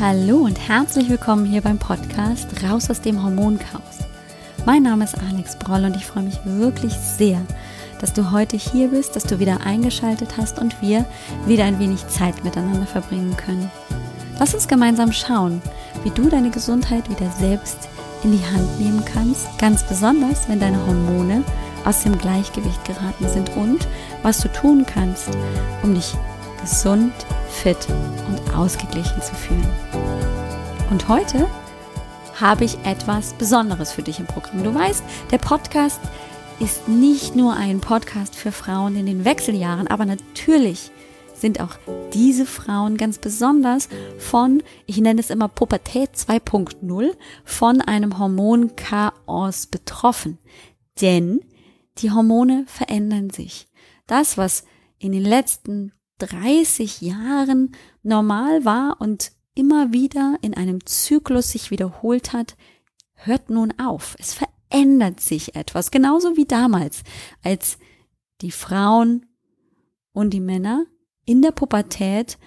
Hallo und herzlich willkommen hier beim Podcast Raus aus dem Hormonchaos. Mein Name ist Alex Broll und ich freue mich wirklich sehr, dass du heute hier bist, dass du wieder eingeschaltet hast und wir wieder ein wenig Zeit miteinander verbringen können. Lass uns gemeinsam schauen, wie du deine Gesundheit wieder selbst in die Hand nehmen kannst, ganz besonders wenn deine Hormone aus dem Gleichgewicht geraten sind und was du tun kannst, um dich gesund, fit und ausgeglichen zu fühlen. Und heute habe ich etwas Besonderes für dich im Programm. Du weißt, der Podcast ist nicht nur ein Podcast für Frauen in den Wechseljahren, aber natürlich sind auch diese Frauen ganz besonders von, ich nenne es immer Pubertät 2.0, von einem Hormonchaos betroffen. Denn die Hormone verändern sich. Das, was in den letzten 30 Jahren normal war und immer wieder in einem Zyklus sich wiederholt hat, hört nun auf. Es verändert sich etwas, genauso wie damals, als die Frauen und die Männer in der Pubertät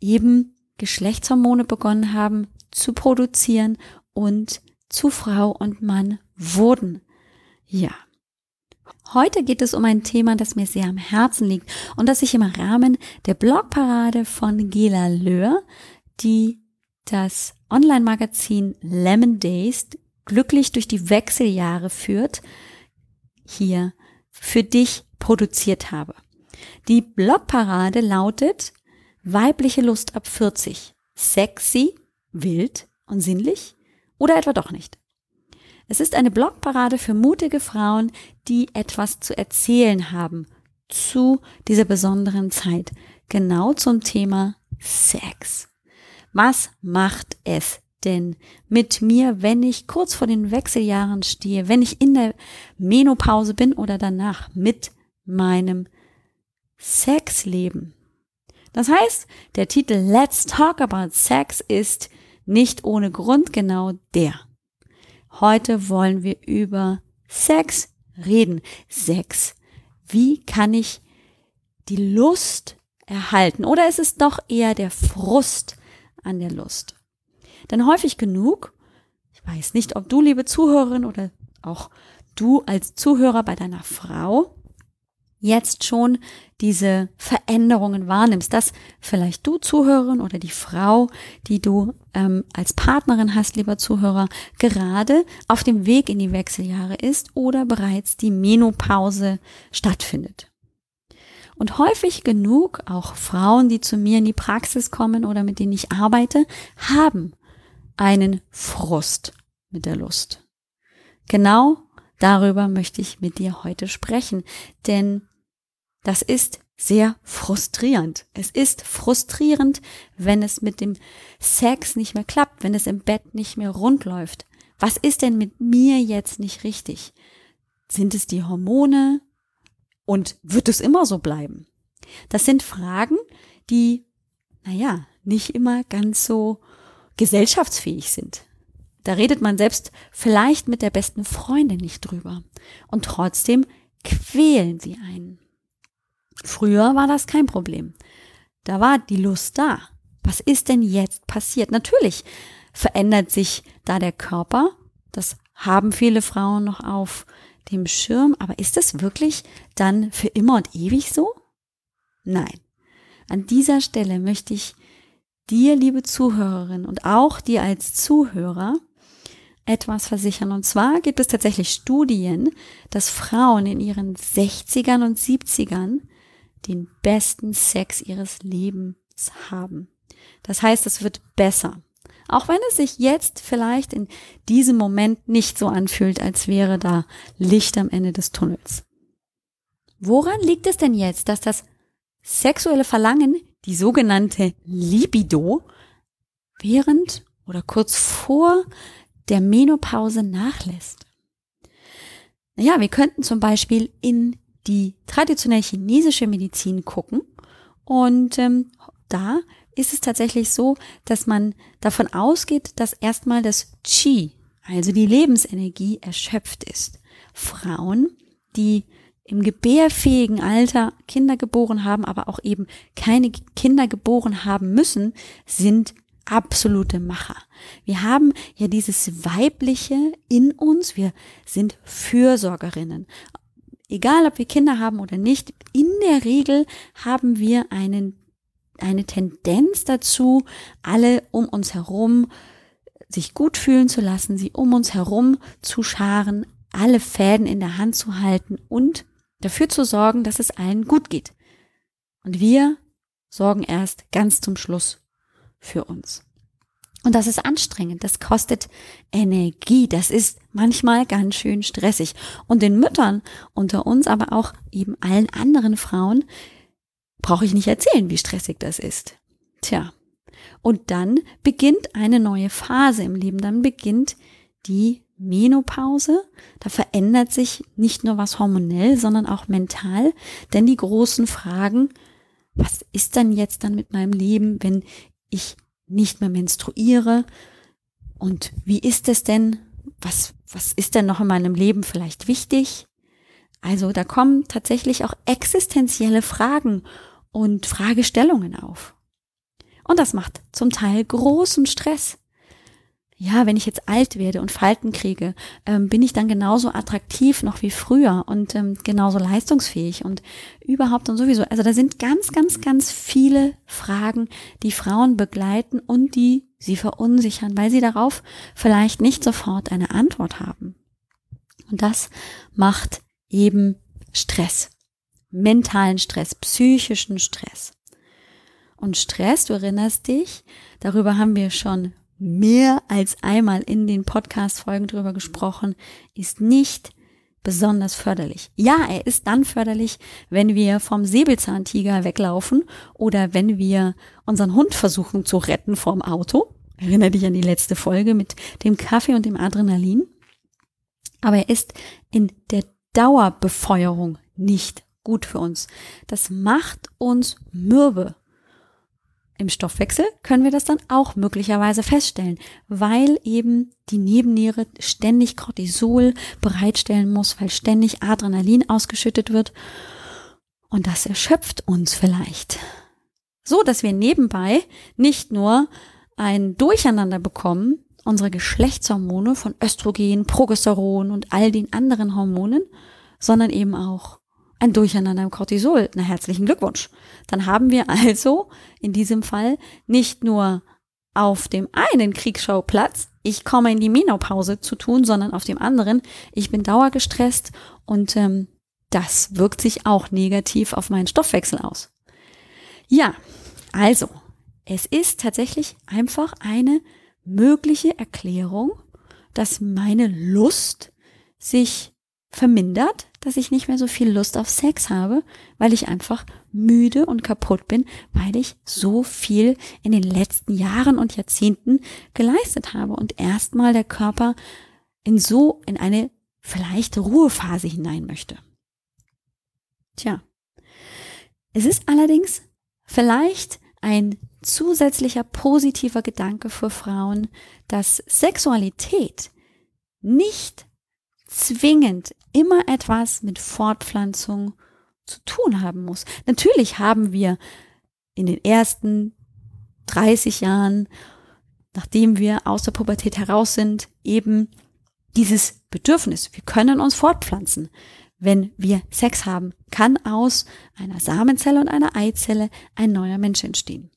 eben Geschlechtshormone begonnen haben zu produzieren und zu Frau und Mann wurden. Ja, Heute geht es um ein Thema, das mir sehr am Herzen liegt und das ich im Rahmen der Blogparade von Gela Löhr, die das Online-Magazin Lemon Days glücklich durch die Wechseljahre führt, hier für dich produziert habe. Die Blogparade lautet weibliche Lust ab 40. Sexy, wild und sinnlich oder etwa doch nicht? Es ist eine Blogparade für mutige Frauen, die etwas zu erzählen haben zu dieser besonderen Zeit. Genau zum Thema Sex. Was macht es denn mit mir, wenn ich kurz vor den Wechseljahren stehe, wenn ich in der Menopause bin oder danach mit meinem Sexleben? Das heißt, der Titel Let's Talk About Sex ist nicht ohne Grund genau der. Heute wollen wir über Sex reden. Sex. Wie kann ich die Lust erhalten? Oder ist es doch eher der Frust an der Lust? Denn häufig genug, ich weiß nicht, ob du, liebe Zuhörerin, oder auch du als Zuhörer bei deiner Frau jetzt schon diese Veränderungen wahrnimmst, dass vielleicht du Zuhörerin oder die Frau, die du ähm, als Partnerin hast, lieber Zuhörer, gerade auf dem Weg in die Wechseljahre ist oder bereits die Menopause stattfindet. Und häufig genug auch Frauen, die zu mir in die Praxis kommen oder mit denen ich arbeite, haben einen Frust mit der Lust. Genau darüber möchte ich mit dir heute sprechen, denn das ist sehr frustrierend. Es ist frustrierend, wenn es mit dem Sex nicht mehr klappt, wenn es im Bett nicht mehr rund läuft. Was ist denn mit mir jetzt nicht richtig? Sind es die Hormone? Und wird es immer so bleiben? Das sind Fragen, die, naja, nicht immer ganz so gesellschaftsfähig sind. Da redet man selbst vielleicht mit der besten Freundin nicht drüber. Und trotzdem quälen sie einen. Früher war das kein Problem. Da war die Lust da. Was ist denn jetzt passiert? Natürlich verändert sich da der Körper. Das haben viele Frauen noch auf dem Schirm. Aber ist es wirklich dann für immer und ewig so? Nein. An dieser Stelle möchte ich dir, liebe Zuhörerin und auch dir als Zuhörer etwas versichern. Und zwar gibt es tatsächlich Studien, dass Frauen in ihren 60ern und 70ern den besten Sex ihres Lebens haben. Das heißt, es wird besser. Auch wenn es sich jetzt vielleicht in diesem Moment nicht so anfühlt, als wäre da Licht am Ende des Tunnels. Woran liegt es denn jetzt, dass das sexuelle Verlangen, die sogenannte Libido, während oder kurz vor der Menopause nachlässt? Naja, wir könnten zum Beispiel in die traditionell chinesische Medizin gucken. Und ähm, da ist es tatsächlich so, dass man davon ausgeht, dass erstmal das Qi, also die Lebensenergie, erschöpft ist. Frauen, die im gebärfähigen Alter Kinder geboren haben, aber auch eben keine Kinder geboren haben müssen, sind absolute Macher. Wir haben ja dieses Weibliche in uns. Wir sind Fürsorgerinnen. Egal, ob wir Kinder haben oder nicht, in der Regel haben wir einen, eine Tendenz dazu, alle um uns herum sich gut fühlen zu lassen, sie um uns herum zu scharen, alle Fäden in der Hand zu halten und dafür zu sorgen, dass es allen gut geht. Und wir sorgen erst ganz zum Schluss für uns. Und das ist anstrengend, das kostet Energie, das ist manchmal ganz schön stressig. Und den Müttern unter uns, aber auch eben allen anderen Frauen, brauche ich nicht erzählen, wie stressig das ist. Tja, und dann beginnt eine neue Phase im Leben, dann beginnt die Menopause. Da verändert sich nicht nur was hormonell, sondern auch mental, denn die großen Fragen, was ist dann jetzt dann mit meinem Leben, wenn ich nicht mehr menstruiere? Und wie ist es denn? Was, was ist denn noch in meinem Leben vielleicht wichtig? Also da kommen tatsächlich auch existenzielle Fragen und Fragestellungen auf. Und das macht zum Teil großen Stress. Ja, wenn ich jetzt alt werde und Falten kriege, ähm, bin ich dann genauso attraktiv noch wie früher und ähm, genauso leistungsfähig und überhaupt und sowieso. Also da sind ganz, ganz, ganz viele Fragen, die Frauen begleiten und die sie verunsichern, weil sie darauf vielleicht nicht sofort eine Antwort haben. Und das macht eben Stress, mentalen Stress, psychischen Stress. Und Stress, du erinnerst dich, darüber haben wir schon mehr als einmal in den Podcast-Folgen drüber gesprochen, ist nicht besonders förderlich. Ja, er ist dann förderlich, wenn wir vom Säbelzahntiger weglaufen oder wenn wir unseren Hund versuchen zu retten vom Auto. Erinnere dich an die letzte Folge mit dem Kaffee und dem Adrenalin. Aber er ist in der Dauerbefeuerung nicht gut für uns. Das macht uns mürbe. Im Stoffwechsel können wir das dann auch möglicherweise feststellen, weil eben die Nebenniere ständig Cortisol bereitstellen muss, weil ständig Adrenalin ausgeschüttet wird. Und das erschöpft uns vielleicht. So, dass wir nebenbei nicht nur ein Durcheinander bekommen, unsere Geschlechtshormone von Östrogen, Progesteron und all den anderen Hormonen, sondern eben auch ein Durcheinander im Cortisol. Na, herzlichen Glückwunsch. Dann haben wir also in diesem Fall nicht nur auf dem einen Kriegsschauplatz, ich komme in die Menopause zu tun, sondern auf dem anderen, ich bin dauergestresst und ähm, das wirkt sich auch negativ auf meinen Stoffwechsel aus. Ja, also, es ist tatsächlich einfach eine mögliche Erklärung, dass meine Lust sich vermindert, dass ich nicht mehr so viel Lust auf Sex habe, weil ich einfach müde und kaputt bin, weil ich so viel in den letzten Jahren und Jahrzehnten geleistet habe und erstmal der Körper in so in eine vielleicht Ruhephase hinein möchte. Tja. Es ist allerdings vielleicht ein zusätzlicher positiver Gedanke für Frauen, dass Sexualität nicht zwingend immer etwas mit Fortpflanzung zu tun haben muss. Natürlich haben wir in den ersten 30 Jahren, nachdem wir aus der Pubertät heraus sind, eben dieses Bedürfnis. Wir können uns fortpflanzen. Wenn wir Sex haben, kann aus einer Samenzelle und einer Eizelle ein neuer Mensch entstehen.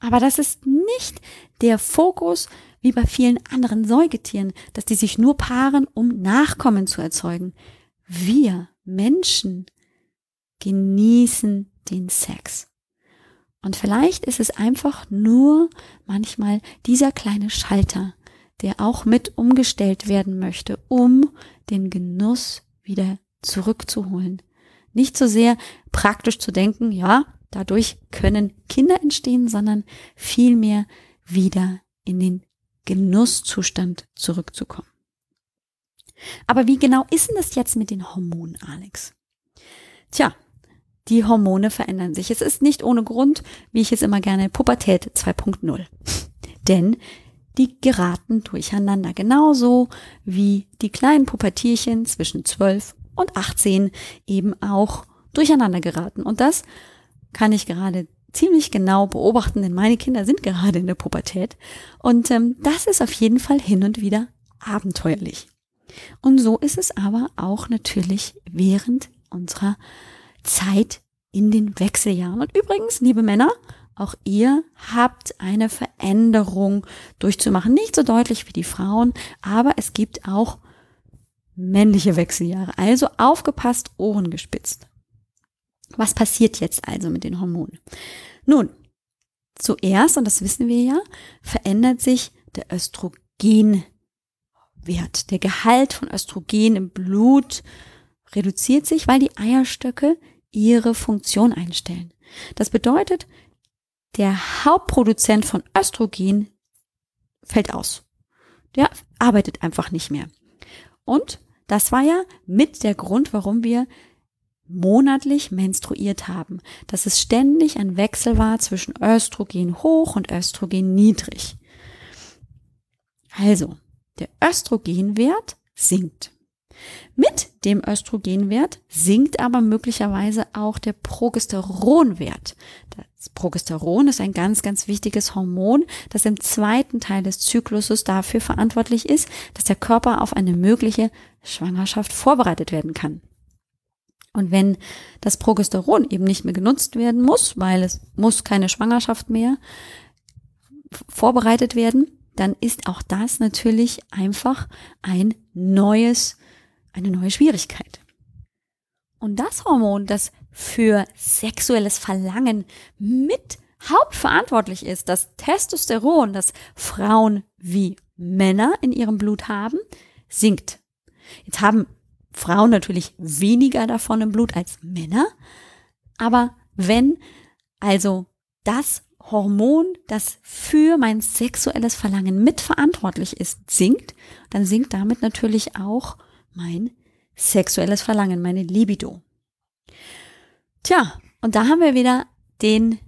Aber das ist nicht der Fokus wie bei vielen anderen Säugetieren, dass die sich nur paaren, um Nachkommen zu erzeugen. Wir Menschen genießen den Sex. Und vielleicht ist es einfach nur manchmal dieser kleine Schalter, der auch mit umgestellt werden möchte, um den Genuss wieder zurückzuholen. Nicht so sehr praktisch zu denken, ja, dadurch können Kinder entstehen, sondern vielmehr wieder in den Genusszustand zurückzukommen. Aber wie genau ist denn das jetzt mit den Hormonen, Alex? Tja, die Hormone verändern sich. Es ist nicht ohne Grund, wie ich es immer gerne, Pubertät 2.0. Denn die geraten durcheinander. Genauso wie die kleinen Pubertierchen zwischen 12 und 18 eben auch durcheinander geraten. Und das kann ich gerade ziemlich genau beobachten, denn meine Kinder sind gerade in der Pubertät. Und ähm, das ist auf jeden Fall hin und wieder abenteuerlich. Und so ist es aber auch natürlich während unserer Zeit in den Wechseljahren. Und übrigens, liebe Männer, auch ihr habt eine Veränderung durchzumachen. Nicht so deutlich wie die Frauen, aber es gibt auch männliche Wechseljahre. Also aufgepasst, Ohren gespitzt. Was passiert jetzt also mit den Hormonen? Nun, zuerst, und das wissen wir ja, verändert sich der Östrogenwert. Der Gehalt von Östrogen im Blut reduziert sich, weil die Eierstöcke ihre Funktion einstellen. Das bedeutet, der Hauptproduzent von Östrogen fällt aus. Der arbeitet einfach nicht mehr. Und das war ja mit der Grund, warum wir monatlich menstruiert haben, dass es ständig ein Wechsel war zwischen Östrogen hoch und Östrogen niedrig. Also, der Östrogenwert sinkt. Mit dem Östrogenwert sinkt aber möglicherweise auch der Progesteronwert. Das Progesteron ist ein ganz, ganz wichtiges Hormon, das im zweiten Teil des Zykluses dafür verantwortlich ist, dass der Körper auf eine mögliche Schwangerschaft vorbereitet werden kann. Und wenn das Progesteron eben nicht mehr genutzt werden muss, weil es muss keine Schwangerschaft mehr vorbereitet werden, dann ist auch das natürlich einfach ein neues eine neue Schwierigkeit. Und das Hormon, das für sexuelles Verlangen mit hauptverantwortlich ist, das Testosteron, das Frauen wie Männer in ihrem Blut haben, sinkt. Jetzt haben Frauen natürlich weniger davon im Blut als Männer, aber wenn also das Hormon, das für mein sexuelles Verlangen mitverantwortlich ist, sinkt, dann sinkt damit natürlich auch mein sexuelles Verlangen, meine Libido. Tja, und da haben wir wieder den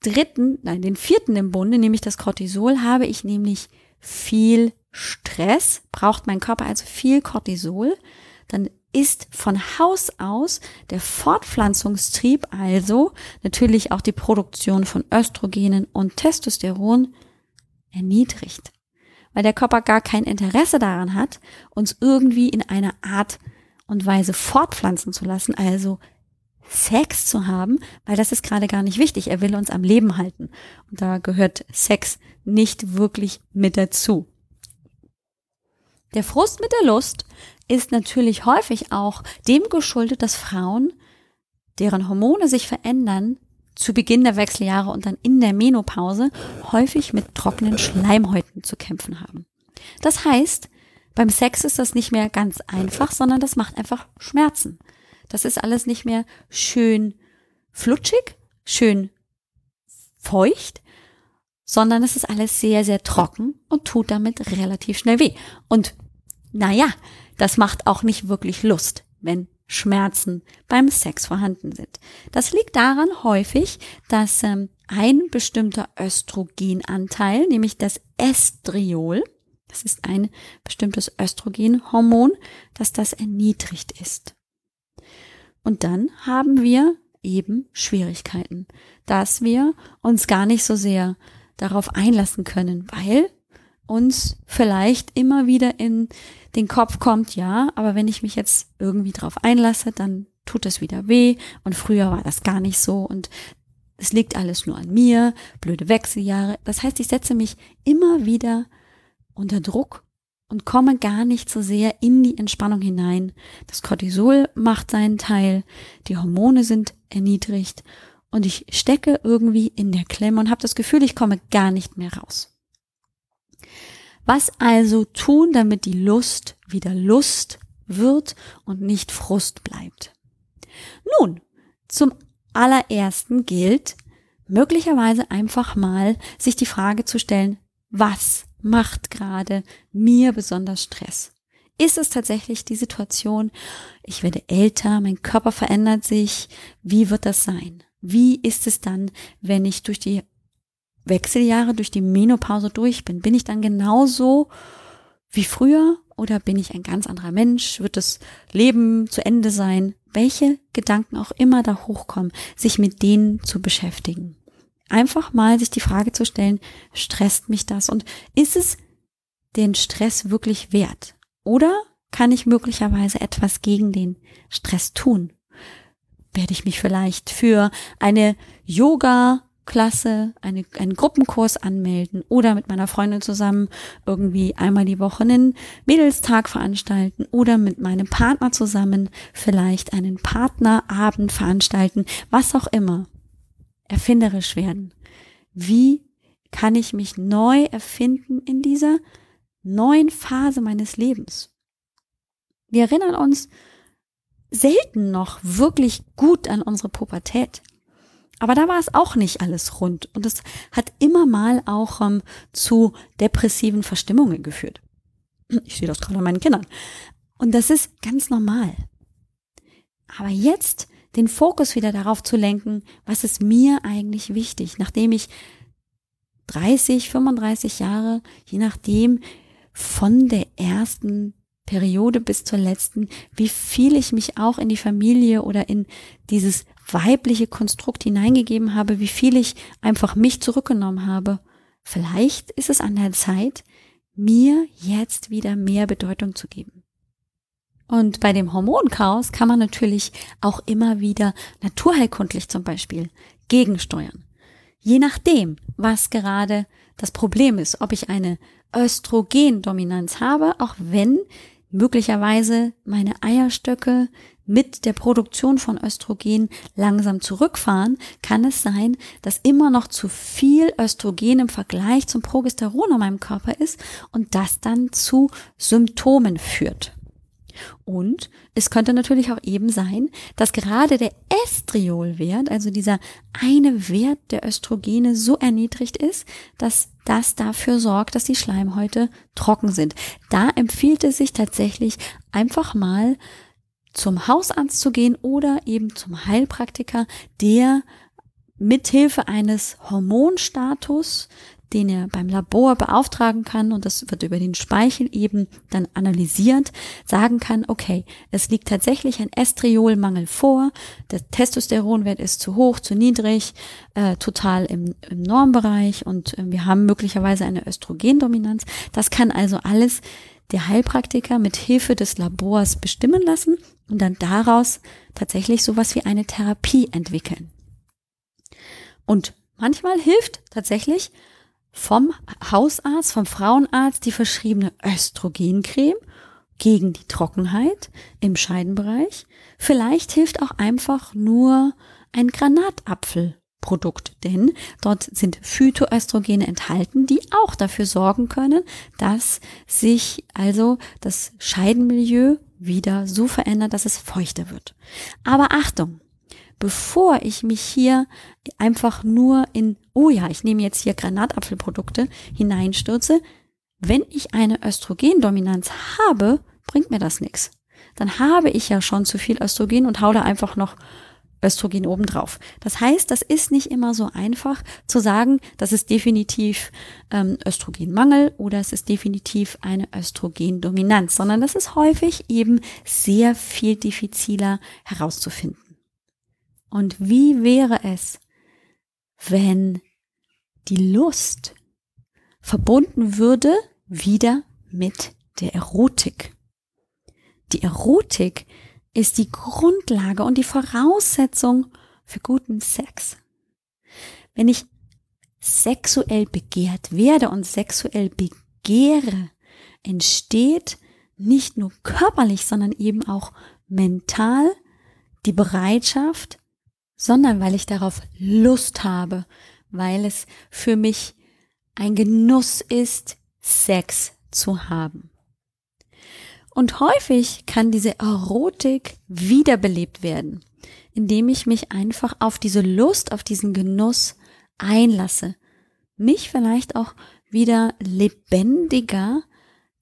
dritten, nein, den vierten im Bunde, nämlich das Cortisol, habe ich nämlich viel Stress, braucht mein Körper also viel Cortisol, dann ist von Haus aus der Fortpflanzungstrieb, also natürlich auch die Produktion von Östrogenen und Testosteron, erniedrigt weil der Körper gar kein Interesse daran hat, uns irgendwie in einer Art und Weise fortpflanzen zu lassen, also Sex zu haben, weil das ist gerade gar nicht wichtig. Er will uns am Leben halten. Und da gehört Sex nicht wirklich mit dazu. Der Frust mit der Lust ist natürlich häufig auch dem geschuldet, dass Frauen, deren Hormone sich verändern, zu Beginn der Wechseljahre und dann in der Menopause häufig mit trockenen Schleimhäuten zu kämpfen haben. Das heißt, beim Sex ist das nicht mehr ganz einfach, sondern das macht einfach Schmerzen. Das ist alles nicht mehr schön flutschig, schön feucht, sondern es ist alles sehr, sehr trocken und tut damit relativ schnell weh. Und naja, das macht auch nicht wirklich Lust, wenn Schmerzen beim Sex vorhanden sind. Das liegt daran häufig, dass ähm, ein bestimmter Östrogenanteil, nämlich das Estriol, das ist ein bestimmtes Östrogenhormon, dass das erniedrigt ist. Und dann haben wir eben Schwierigkeiten, dass wir uns gar nicht so sehr darauf einlassen können, weil uns vielleicht immer wieder in den Kopf kommt, ja, aber wenn ich mich jetzt irgendwie drauf einlasse, dann tut es wieder weh und früher war das gar nicht so und es liegt alles nur an mir, blöde Wechseljahre. Das heißt, ich setze mich immer wieder unter Druck und komme gar nicht so sehr in die Entspannung hinein. Das Cortisol macht seinen Teil, die Hormone sind erniedrigt und ich stecke irgendwie in der Klemme und habe das Gefühl, ich komme gar nicht mehr raus. Was also tun, damit die Lust wieder Lust wird und nicht Frust bleibt? Nun, zum allerersten gilt, möglicherweise einfach mal sich die Frage zu stellen, was macht gerade mir besonders Stress? Ist es tatsächlich die Situation, ich werde älter, mein Körper verändert sich, wie wird das sein? Wie ist es dann, wenn ich durch die Wechseljahre durch die Menopause durch bin, bin ich dann genauso wie früher oder bin ich ein ganz anderer Mensch? Wird das Leben zu Ende sein? Welche Gedanken auch immer da hochkommen, sich mit denen zu beschäftigen. einfach mal sich die Frage zu stellen, stresst mich das und ist es den Stress wirklich wert? Oder kann ich möglicherweise etwas gegen den Stress tun? Werde ich mich vielleicht für eine Yoga Klasse, eine, einen Gruppenkurs anmelden oder mit meiner Freundin zusammen irgendwie einmal die Woche einen Mädelstag veranstalten oder mit meinem Partner zusammen vielleicht einen Partnerabend veranstalten, was auch immer. Erfinderisch werden. Wie kann ich mich neu erfinden in dieser neuen Phase meines Lebens? Wir erinnern uns selten noch wirklich gut an unsere Pubertät. Aber da war es auch nicht alles rund und es hat immer mal auch ähm, zu depressiven Verstimmungen geführt. Ich sehe das gerade an meinen Kindern. Und das ist ganz normal. Aber jetzt den Fokus wieder darauf zu lenken, was ist mir eigentlich wichtig, nachdem ich 30, 35 Jahre, je nachdem, von der ersten Periode bis zur letzten, wie viel ich mich auch in die Familie oder in dieses weibliche Konstrukt hineingegeben habe, wie viel ich einfach mich zurückgenommen habe. Vielleicht ist es an der Zeit, mir jetzt wieder mehr Bedeutung zu geben. Und bei dem Hormonchaos kann man natürlich auch immer wieder naturheilkundlich zum Beispiel gegensteuern. Je nachdem, was gerade das Problem ist, ob ich eine Östrogendominanz habe, auch wenn möglicherweise meine Eierstöcke mit der Produktion von Östrogen langsam zurückfahren, kann es sein, dass immer noch zu viel Östrogen im Vergleich zum Progesteron in meinem Körper ist und das dann zu Symptomen führt. Und es könnte natürlich auch eben sein, dass gerade der Estriolwert, also dieser eine Wert der Östrogene so erniedrigt ist, dass das dafür sorgt, dass die Schleimhäute trocken sind. Da empfiehlt es sich tatsächlich einfach mal zum Hausarzt zu gehen oder eben zum Heilpraktiker, der mithilfe eines Hormonstatus den er beim Labor beauftragen kann und das wird über den Speichel eben dann analysiert, sagen kann, okay, es liegt tatsächlich ein Estriolmangel vor, der Testosteronwert ist zu hoch, zu niedrig, äh, total im, im Normbereich und äh, wir haben möglicherweise eine Östrogendominanz. Das kann also alles der Heilpraktiker mit Hilfe des Labors bestimmen lassen und dann daraus tatsächlich sowas wie eine Therapie entwickeln. Und manchmal hilft tatsächlich vom Hausarzt, vom Frauenarzt die verschriebene Östrogencreme gegen die Trockenheit im Scheidenbereich. Vielleicht hilft auch einfach nur ein Granatapfelprodukt, denn dort sind Phytoöstrogene enthalten, die auch dafür sorgen können, dass sich also das Scheidenmilieu wieder so verändert, dass es feuchter wird. Aber Achtung, bevor ich mich hier einfach nur in, oh ja, ich nehme jetzt hier Granatapfelprodukte hineinstürze, wenn ich eine Östrogendominanz habe, bringt mir das nichts. Dann habe ich ja schon zu viel Östrogen und hau da einfach noch Östrogen obendrauf. Das heißt, das ist nicht immer so einfach zu sagen, das ist definitiv ähm, Östrogenmangel oder es ist definitiv eine Östrogendominanz, sondern das ist häufig eben sehr viel diffiziler herauszufinden. Und wie wäre es, wenn die Lust verbunden würde wieder mit der Erotik? Die Erotik ist die Grundlage und die Voraussetzung für guten Sex. Wenn ich sexuell begehrt werde und sexuell begehre, entsteht nicht nur körperlich, sondern eben auch mental die Bereitschaft, sondern weil ich darauf Lust habe, weil es für mich ein Genuss ist, Sex zu haben. Und häufig kann diese Erotik wiederbelebt werden, indem ich mich einfach auf diese Lust, auf diesen Genuss einlasse, mich vielleicht auch wieder lebendiger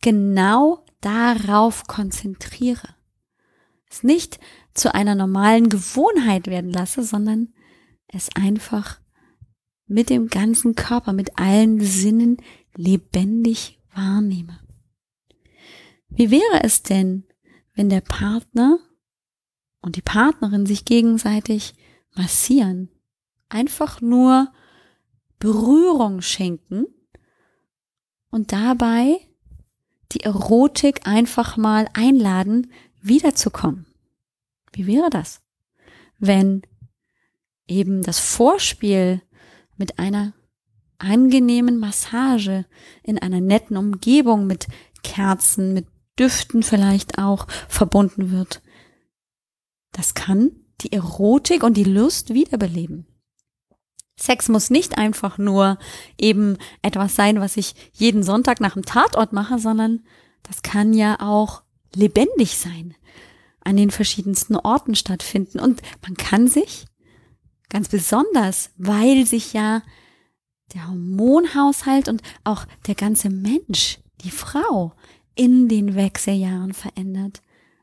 genau darauf konzentriere. Es nicht zu einer normalen Gewohnheit werden lasse, sondern es einfach mit dem ganzen Körper, mit allen Sinnen lebendig wahrnehme. Wie wäre es denn, wenn der Partner und die Partnerin sich gegenseitig massieren? Einfach nur Berührung schenken und dabei die Erotik einfach mal einladen, wiederzukommen. Wie wäre das? Wenn eben das Vorspiel mit einer angenehmen Massage in einer netten Umgebung mit Kerzen, mit Düften vielleicht auch verbunden wird. Das kann die Erotik und die Lust wiederbeleben. Sex muss nicht einfach nur eben etwas sein, was ich jeden Sonntag nach dem Tatort mache, sondern das kann ja auch lebendig sein, an den verschiedensten Orten stattfinden. Und man kann sich ganz besonders, weil sich ja der Hormonhaushalt und auch der ganze Mensch, die Frau, in den Wechseljahren verändert,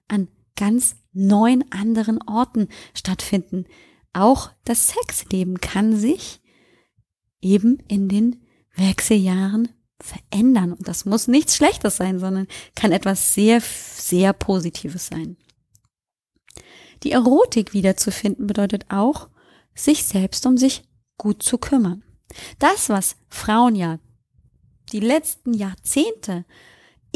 an ganz neun anderen Orten stattfinden. Auch das Sexleben kann sich eben in den Wechseljahren verändern. Und das muss nichts Schlechtes sein, sondern kann etwas sehr, sehr Positives sein. Die Erotik wiederzufinden bedeutet auch, sich selbst um sich gut zu kümmern. Das, was Frauen ja die letzten Jahrzehnte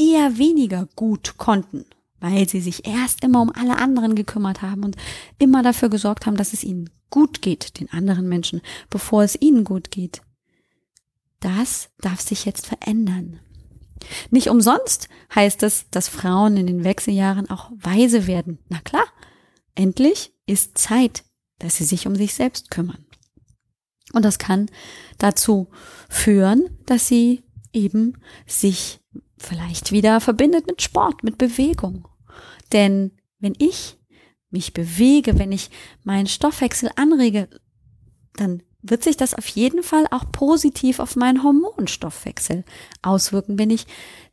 eher weniger gut konnten, weil sie sich erst immer um alle anderen gekümmert haben und immer dafür gesorgt haben, dass es ihnen gut geht, den anderen Menschen, bevor es ihnen gut geht. Das darf sich jetzt verändern. Nicht umsonst heißt es, dass Frauen in den Wechseljahren auch weise werden. Na klar, endlich ist Zeit, dass sie sich um sich selbst kümmern. Und das kann dazu führen, dass sie eben sich vielleicht wieder verbindet mit Sport, mit Bewegung. Denn wenn ich mich bewege, wenn ich meinen Stoffwechsel anrege, dann wird sich das auf jeden Fall auch positiv auf meinen Hormonstoffwechsel auswirken, wenn ich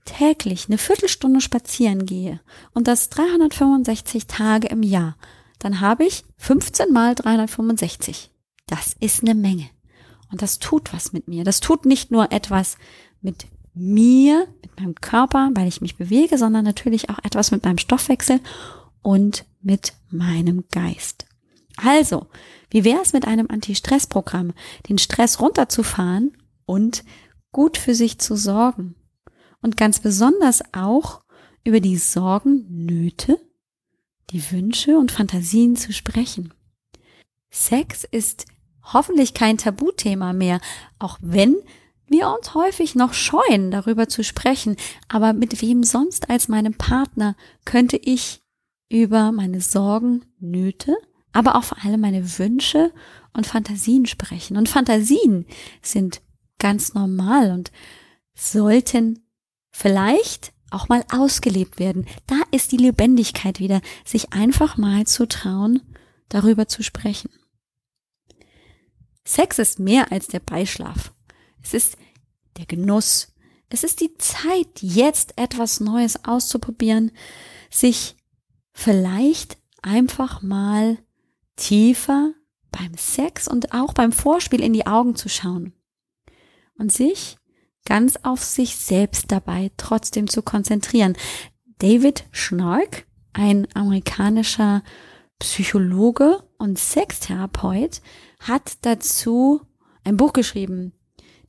täglich eine Viertelstunde spazieren gehe und das 365 Tage im Jahr, dann habe ich 15 mal 365. Das ist eine Menge. Und das tut was mit mir. Das tut nicht nur etwas mit mir, meinem Körper, weil ich mich bewege, sondern natürlich auch etwas mit meinem Stoffwechsel und mit meinem Geist. Also, wie wäre es mit einem Anti-Stress-Programm, den Stress runterzufahren und gut für sich zu sorgen? Und ganz besonders auch über die Sorgen, Nöte, die Wünsche und Fantasien zu sprechen. Sex ist hoffentlich kein Tabuthema mehr, auch wenn wir uns häufig noch scheuen, darüber zu sprechen. Aber mit wem sonst als meinem Partner könnte ich über meine Sorgen, Nöte, aber auch vor allem meine Wünsche und Fantasien sprechen. Und Fantasien sind ganz normal und sollten vielleicht auch mal ausgelebt werden. Da ist die Lebendigkeit wieder, sich einfach mal zu trauen, darüber zu sprechen. Sex ist mehr als der Beischlaf. Es ist der Genuss. Es ist die Zeit, jetzt etwas Neues auszuprobieren, sich vielleicht einfach mal tiefer beim Sex und auch beim Vorspiel in die Augen zu schauen und sich ganz auf sich selbst dabei trotzdem zu konzentrieren. David Schnark, ein amerikanischer Psychologe und Sextherapeut, hat dazu ein Buch geschrieben.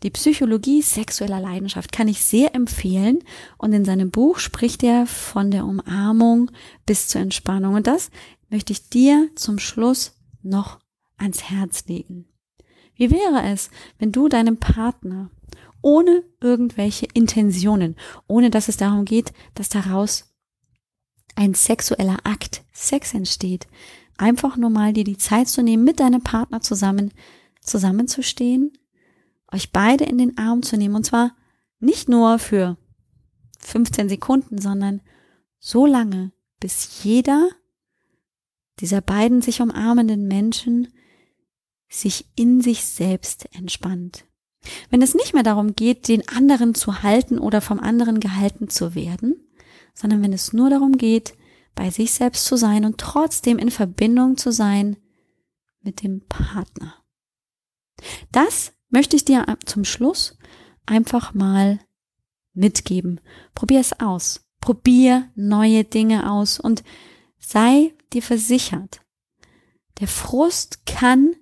Die Psychologie sexueller Leidenschaft kann ich sehr empfehlen. Und in seinem Buch spricht er von der Umarmung bis zur Entspannung. Und das möchte ich dir zum Schluss noch ans Herz legen. Wie wäre es, wenn du deinem Partner ohne irgendwelche Intentionen, ohne dass es darum geht, dass daraus ein sexueller Akt, Sex entsteht, einfach nur mal dir die Zeit zu nehmen, mit deinem Partner zusammen zusammenzustehen, euch beide in den Arm zu nehmen und zwar nicht nur für 15 Sekunden, sondern so lange, bis jeder dieser beiden sich umarmenden Menschen sich in sich selbst entspannt. Wenn es nicht mehr darum geht, den anderen zu halten oder vom anderen gehalten zu werden, sondern wenn es nur darum geht, bei sich selbst zu sein und trotzdem in Verbindung zu sein mit dem Partner. Das möchte ich dir zum Schluss einfach mal mitgeben. Probier es aus. Probier neue Dinge aus und sei dir versichert. Der Frust kann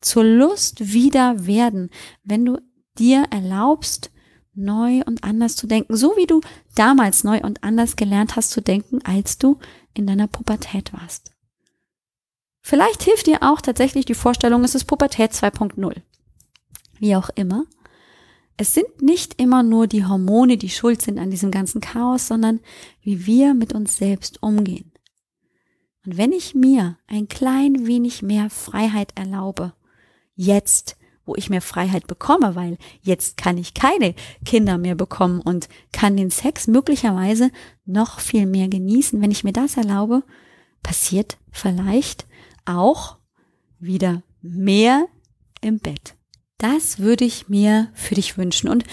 zur Lust wieder werden, wenn du dir erlaubst, neu und anders zu denken, so wie du damals neu und anders gelernt hast zu denken, als du in deiner Pubertät warst. Vielleicht hilft dir auch tatsächlich die Vorstellung, es ist Pubertät 2.0. Wie auch immer. Es sind nicht immer nur die Hormone, die schuld sind an diesem ganzen Chaos, sondern wie wir mit uns selbst umgehen. Und wenn ich mir ein klein wenig mehr Freiheit erlaube, jetzt, wo ich mehr Freiheit bekomme, weil jetzt kann ich keine Kinder mehr bekommen und kann den Sex möglicherweise noch viel mehr genießen, wenn ich mir das erlaube, passiert vielleicht auch wieder mehr im Bett. Das würde ich mir für dich wünschen. Und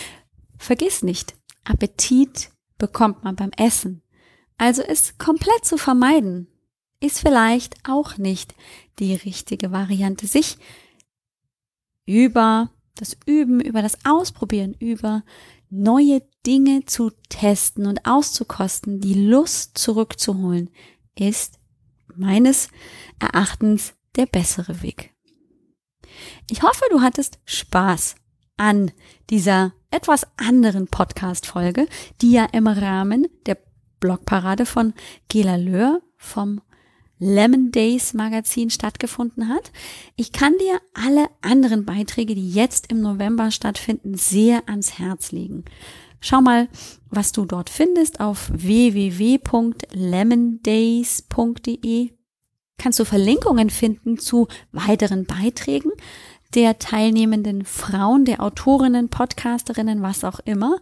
vergiss nicht, Appetit bekommt man beim Essen. Also es komplett zu vermeiden, ist vielleicht auch nicht die richtige Variante. Sich über das Üben, über das Ausprobieren, über neue Dinge zu testen und auszukosten, die Lust zurückzuholen, ist meines Erachtens der bessere Weg. Ich hoffe, du hattest Spaß an dieser etwas anderen Podcast-Folge, die ja im Rahmen der Blogparade von Gela Löhr vom Lemon Days Magazin stattgefunden hat. Ich kann dir alle anderen Beiträge, die jetzt im November stattfinden, sehr ans Herz legen. Schau mal, was du dort findest auf www.lemondays.de. Kannst du Verlinkungen finden zu weiteren Beiträgen der teilnehmenden Frauen, der Autorinnen, Podcasterinnen, was auch immer.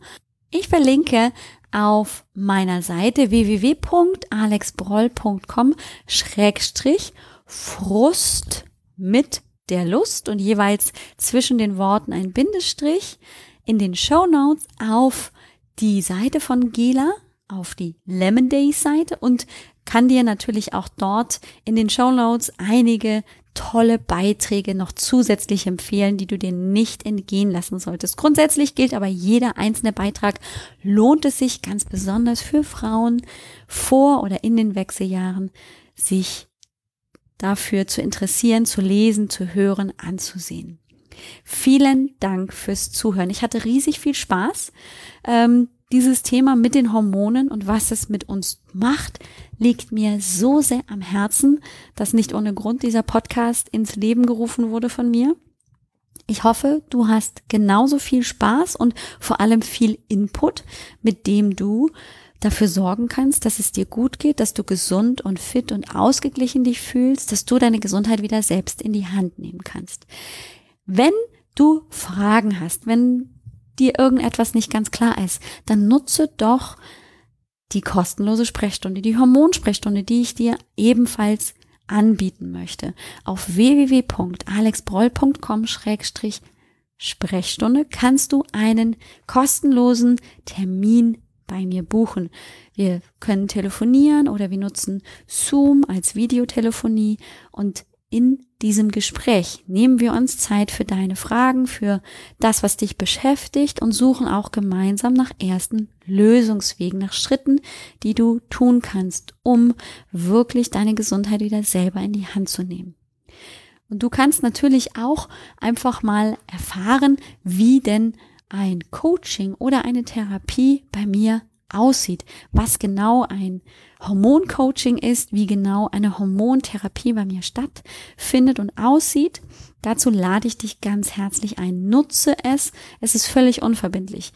Ich verlinke auf meiner Seite www.alexbroll.com Schrägstrich Frust mit der Lust und jeweils zwischen den Worten ein Bindestrich in den Show Notes auf die Seite von Gela, auf die Lemon Days Seite und kann dir natürlich auch dort in den Show Notes einige tolle Beiträge noch zusätzlich empfehlen, die du dir nicht entgehen lassen solltest. Grundsätzlich gilt aber jeder einzelne Beitrag lohnt es sich ganz besonders für Frauen vor oder in den Wechseljahren, sich dafür zu interessieren, zu lesen, zu hören, anzusehen. Vielen Dank fürs Zuhören. Ich hatte riesig viel Spaß. Ähm, dieses Thema mit den Hormonen und was es mit uns macht, liegt mir so sehr am Herzen, dass nicht ohne Grund dieser Podcast ins Leben gerufen wurde von mir. Ich hoffe, du hast genauso viel Spaß und vor allem viel Input, mit dem du dafür sorgen kannst, dass es dir gut geht, dass du gesund und fit und ausgeglichen dich fühlst, dass du deine Gesundheit wieder selbst in die Hand nehmen kannst. Wenn du Fragen hast, wenn dir irgendetwas nicht ganz klar ist, dann nutze doch die kostenlose Sprechstunde, die Hormonsprechstunde, die ich dir ebenfalls anbieten möchte. Auf www.alexbroll.com-sprechstunde kannst du einen kostenlosen Termin bei mir buchen. Wir können telefonieren oder wir nutzen Zoom als Videotelefonie und in diesem Gespräch nehmen wir uns Zeit für deine Fragen, für das, was dich beschäftigt und suchen auch gemeinsam nach ersten Lösungswegen, nach Schritten, die du tun kannst, um wirklich deine Gesundheit wieder selber in die Hand zu nehmen. Und du kannst natürlich auch einfach mal erfahren, wie denn ein Coaching oder eine Therapie bei mir aussieht, was genau ein Hormoncoaching ist, wie genau eine Hormontherapie bei mir stattfindet und aussieht. Dazu lade ich dich ganz herzlich ein. Nutze es. Es ist völlig unverbindlich.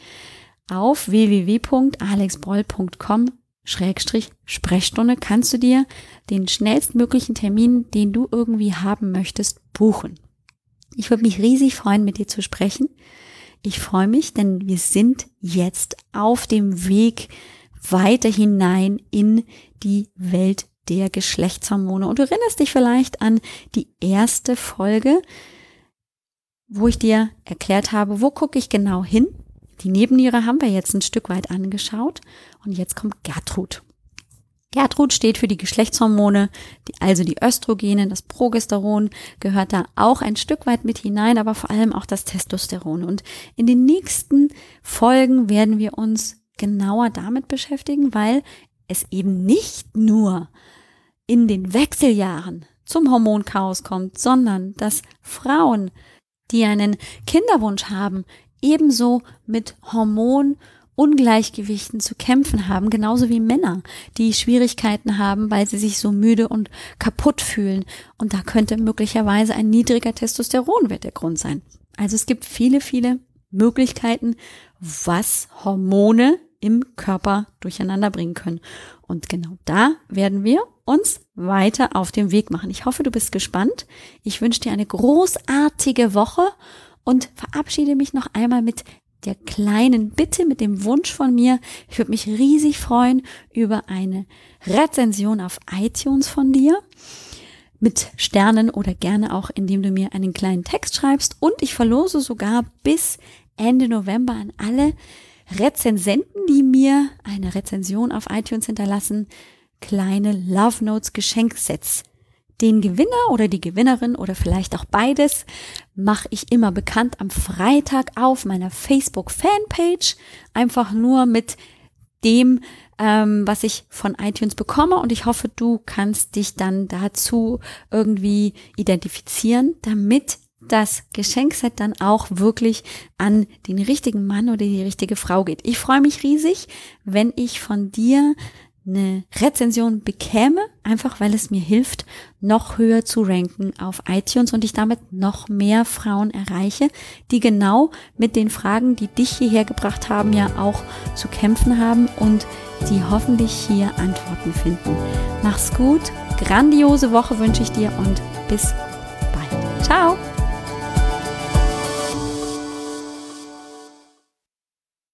Auf www.alexbroll.com Schrägstrich Sprechstunde kannst du dir den schnellstmöglichen Termin, den du irgendwie haben möchtest, buchen. Ich würde mich riesig freuen, mit dir zu sprechen. Ich freue mich, denn wir sind jetzt auf dem Weg weiter hinein in die Welt der Geschlechtshormone. Und du erinnerst dich vielleicht an die erste Folge, wo ich dir erklärt habe, wo gucke ich genau hin. Die Nebenniere haben wir jetzt ein Stück weit angeschaut und jetzt kommt Gertrud. Gertrud steht für die Geschlechtshormone, die, also die Östrogene, das Progesteron gehört da auch ein Stück weit mit hinein, aber vor allem auch das Testosteron. Und in den nächsten Folgen werden wir uns genauer damit beschäftigen, weil es eben nicht nur in den Wechseljahren zum Hormonchaos kommt, sondern dass Frauen, die einen Kinderwunsch haben, ebenso mit Hormon Ungleichgewichten zu kämpfen haben, genauso wie Männer, die Schwierigkeiten haben, weil sie sich so müde und kaputt fühlen. Und da könnte möglicherweise ein niedriger Testosteronwert der Grund sein. Also es gibt viele, viele Möglichkeiten, was Hormone im Körper durcheinander bringen können. Und genau da werden wir uns weiter auf den Weg machen. Ich hoffe, du bist gespannt. Ich wünsche dir eine großartige Woche und verabschiede mich noch einmal mit der kleinen Bitte, mit dem Wunsch von mir. Ich würde mich riesig freuen über eine Rezension auf iTunes von dir mit Sternen oder gerne auch, indem du mir einen kleinen Text schreibst. Und ich verlose sogar bis Ende November an alle Rezensenten, die mir eine Rezension auf iTunes hinterlassen, kleine Love Notes Geschenksets den Gewinner oder die Gewinnerin oder vielleicht auch beides mache ich immer bekannt am Freitag auf meiner Facebook Fanpage. Einfach nur mit dem, ähm, was ich von iTunes bekomme und ich hoffe, du kannst dich dann dazu irgendwie identifizieren, damit das Geschenkset dann auch wirklich an den richtigen Mann oder die richtige Frau geht. Ich freue mich riesig, wenn ich von dir eine Rezension bekäme, einfach weil es mir hilft, noch höher zu ranken auf iTunes und ich damit noch mehr Frauen erreiche, die genau mit den Fragen, die dich hierher gebracht haben, ja auch zu kämpfen haben und die hoffentlich hier Antworten finden. Mach's gut, grandiose Woche wünsche ich dir und bis bald. Ciao!